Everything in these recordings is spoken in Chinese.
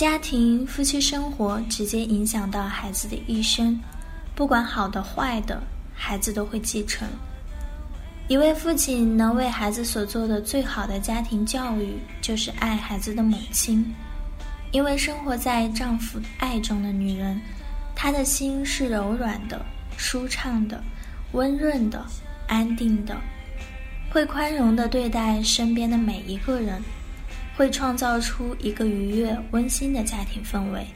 家庭、夫妻生活直接影响到孩子的一生，不管好的坏的，孩子都会继承。一位父亲能为孩子所做的最好的家庭教育，就是爱孩子的母亲。因为生活在丈夫爱中的女人，她的心是柔软的、舒畅的、温润的、安定的，会宽容的对待身边的每一个人。会创造出一个愉悦、温馨的家庭氛围。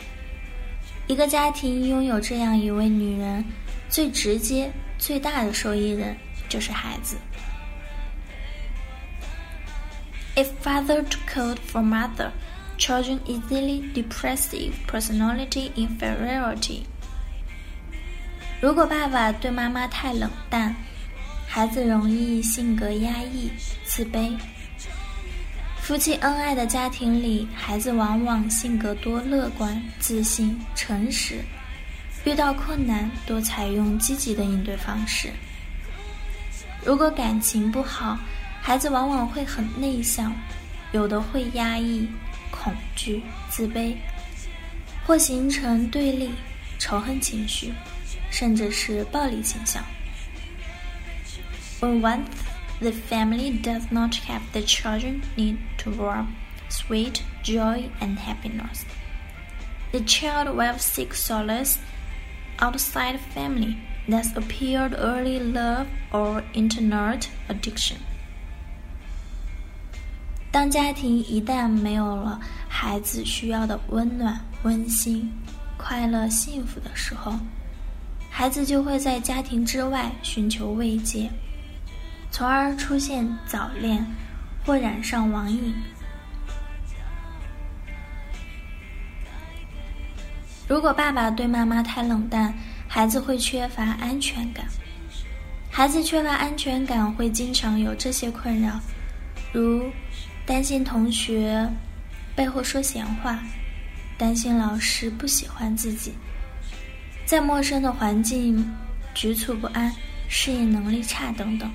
一个家庭拥有这样一位女人，最直接、最大的受益人就是孩子。If father took cold for mother, children easily depressive personality inferiority。如果爸爸对妈妈太冷淡，孩子容易性格压抑、自卑。夫妻恩爱的家庭里，孩子往往性格多乐观、自信、诚实，遇到困难多采用积极的应对方式。如果感情不好，孩子往往会很内向，有的会压抑、恐惧、自卑，或形成对立、仇恨情绪，甚至是暴力倾向。When one the family does not have the children need to warm, sweet joy and happiness. The child will seek solace outside family, thus appeared early love or internet addiction. 当家庭一旦没有了孩子需要的温暖、温馨、快乐、幸福的时候，孩子就会在家庭之外寻求慰藉。 从而出现早恋或染上网瘾。如果爸爸对妈妈太冷淡，孩子会缺乏安全感。孩子缺乏安全感会经常有这些困扰，如担心同学背后说闲话，担心老师不喜欢自己，在陌生的环境局促不安，适应能力差等等。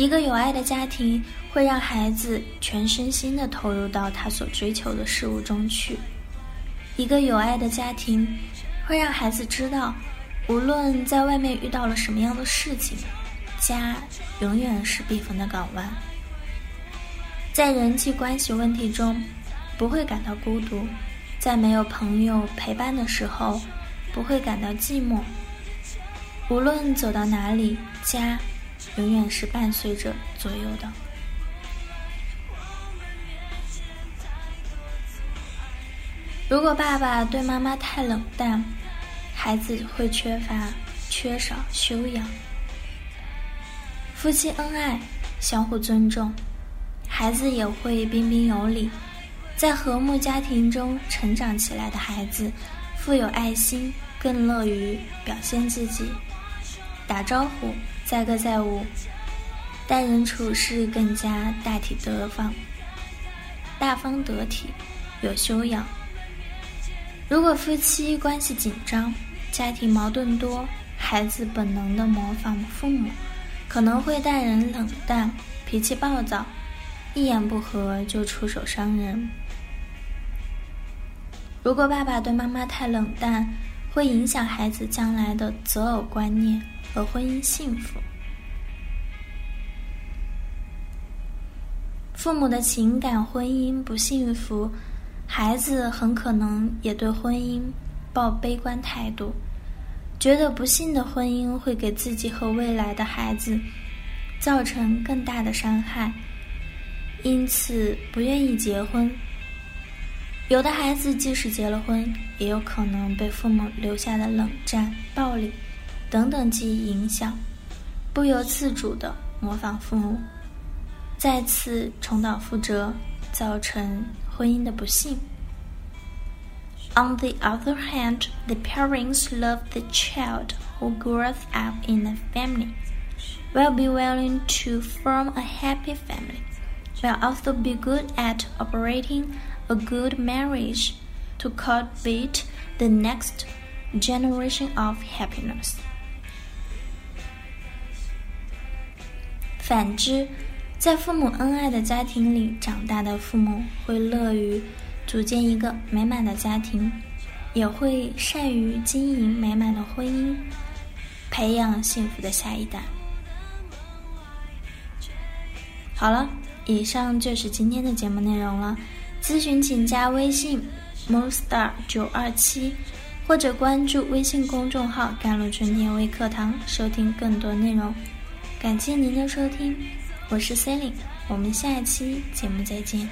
一个有爱的家庭会让孩子全身心的投入到他所追求的事物中去。一个有爱的家庭会让孩子知道，无论在外面遇到了什么样的事情，家永远是避风的港湾。在人际关系问题中，不会感到孤独；在没有朋友陪伴的时候，不会感到寂寞。无论走到哪里，家。永远是伴随着左右的。如果爸爸对妈妈太冷淡，孩子会缺乏、缺少修养。夫妻恩爱，相互尊重，孩子也会彬彬有礼。在和睦家庭中成长起来的孩子，富有爱心，更乐于表现自己，打招呼。载歌载舞，待人处事更加大体得放、大方得体、有修养。如果夫妻关系紧张、家庭矛盾多，孩子本能的模仿父母，可能会待人冷淡、脾气暴躁，一言不合就出手伤人。如果爸爸对妈妈太冷淡，会影响孩子将来的择偶观念。和婚姻幸福，父母的情感婚姻不幸福，孩子很可能也对婚姻抱悲观态度，觉得不幸的婚姻会给自己和未来的孩子造成更大的伤害，因此不愿意结婚。有的孩子即使结了婚，也有可能被父母留下的冷战、暴力。等等记忆影响，不由自主的模仿父母，再次重蹈覆辙，造成婚姻的不幸。On the other hand, the parents love the child who grows up in a family, will be willing to form a happy family, will also be good at operating a good marriage to cultivate the next generation of happiness. 反之，在父母恩爱的家庭里长大的父母会乐于组建一个美满的家庭，也会善于经营美满的婚姻，培养幸福的下一代。好了，以上就是今天的节目内容了。咨询请加微信 monstar 九二七，或者关注微信公众号“甘露春天微课堂”，收听更多内容。感谢您的收听，我是 Celine，我们下一期节目再见。